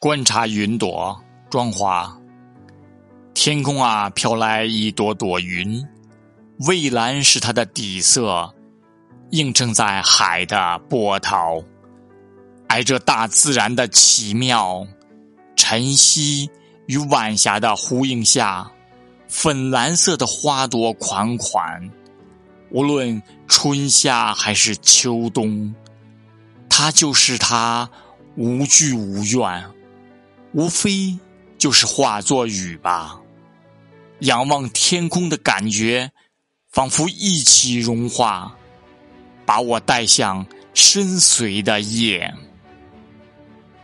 观察云朵，庄华。天空啊，飘来一朵朵云，蔚蓝是它的底色，映衬在海的波涛。挨着大自然的奇妙，晨曦与晚霞的呼应下，粉蓝色的花朵款款。无论春夏还是秋冬，它就是它，无惧无怨。无非就是化作雨吧，仰望天空的感觉，仿佛一起融化，把我带向深邃的夜。